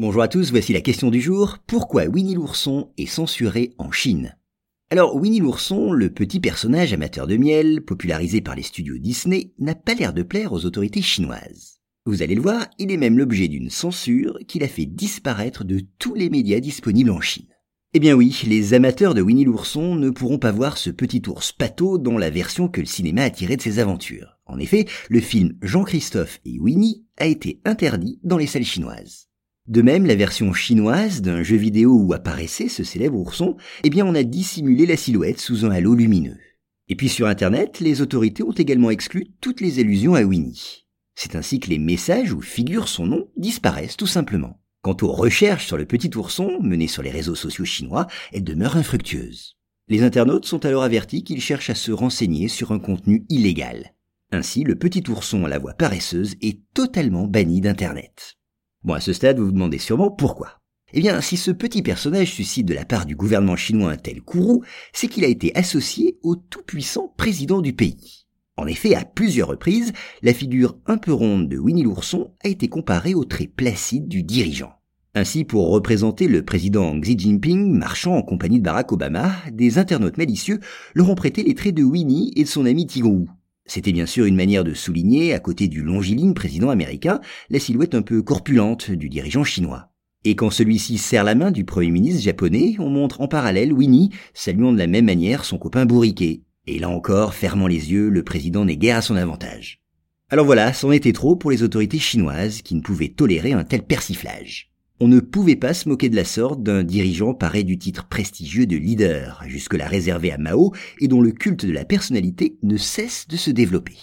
Bonjour à tous, voici la question du jour. Pourquoi Winnie l'ourson est censuré en Chine? Alors Winnie l'ourson, le petit personnage amateur de miel, popularisé par les studios Disney, n'a pas l'air de plaire aux autorités chinoises. Vous allez le voir, il est même l'objet d'une censure qui l'a fait disparaître de tous les médias disponibles en Chine. Eh bien oui, les amateurs de Winnie l'ourson ne pourront pas voir ce petit ours pato dans la version que le cinéma a tirée de ses aventures. En effet, le film Jean-Christophe et Winnie a été interdit dans les salles chinoises. De même, la version chinoise d'un jeu vidéo où apparaissait ce célèbre ourson, eh bien on a dissimulé la silhouette sous un halo lumineux. Et puis sur Internet, les autorités ont également exclu toutes les allusions à Winnie. C'est ainsi que les messages où figure son nom disparaissent tout simplement. Quant aux recherches sur le petit ourson menées sur les réseaux sociaux chinois, elles demeurent infructueuses. Les internautes sont alors avertis qu'ils cherchent à se renseigner sur un contenu illégal. Ainsi, le petit ourson à la voix paresseuse est totalement banni d'Internet. Bon, à ce stade, vous vous demandez sûrement pourquoi. Eh bien, si ce petit personnage suscite de la part du gouvernement chinois un tel courroux, c'est qu'il a été associé au tout-puissant président du pays. En effet, à plusieurs reprises, la figure un peu ronde de Winnie l'ourson a été comparée au trait placide du dirigeant. Ainsi, pour représenter le président Xi Jinping marchant en compagnie de Barack Obama, des internautes malicieux leur ont prêté les traits de Winnie et de son ami Tigrou. C'était bien sûr une manière de souligner, à côté du longiligne président américain, la silhouette un peu corpulente du dirigeant chinois. Et quand celui-ci serre la main du premier ministre japonais, on montre en parallèle Winnie saluant de la même manière son copain bourriquet. Et là encore, fermant les yeux, le président n'est guère à son avantage. Alors voilà, c'en était trop pour les autorités chinoises qui ne pouvaient tolérer un tel persiflage. On ne pouvait pas se moquer de la sorte d'un dirigeant paré du titre prestigieux de leader, jusque-là réservé à Mao et dont le culte de la personnalité ne cesse de se développer.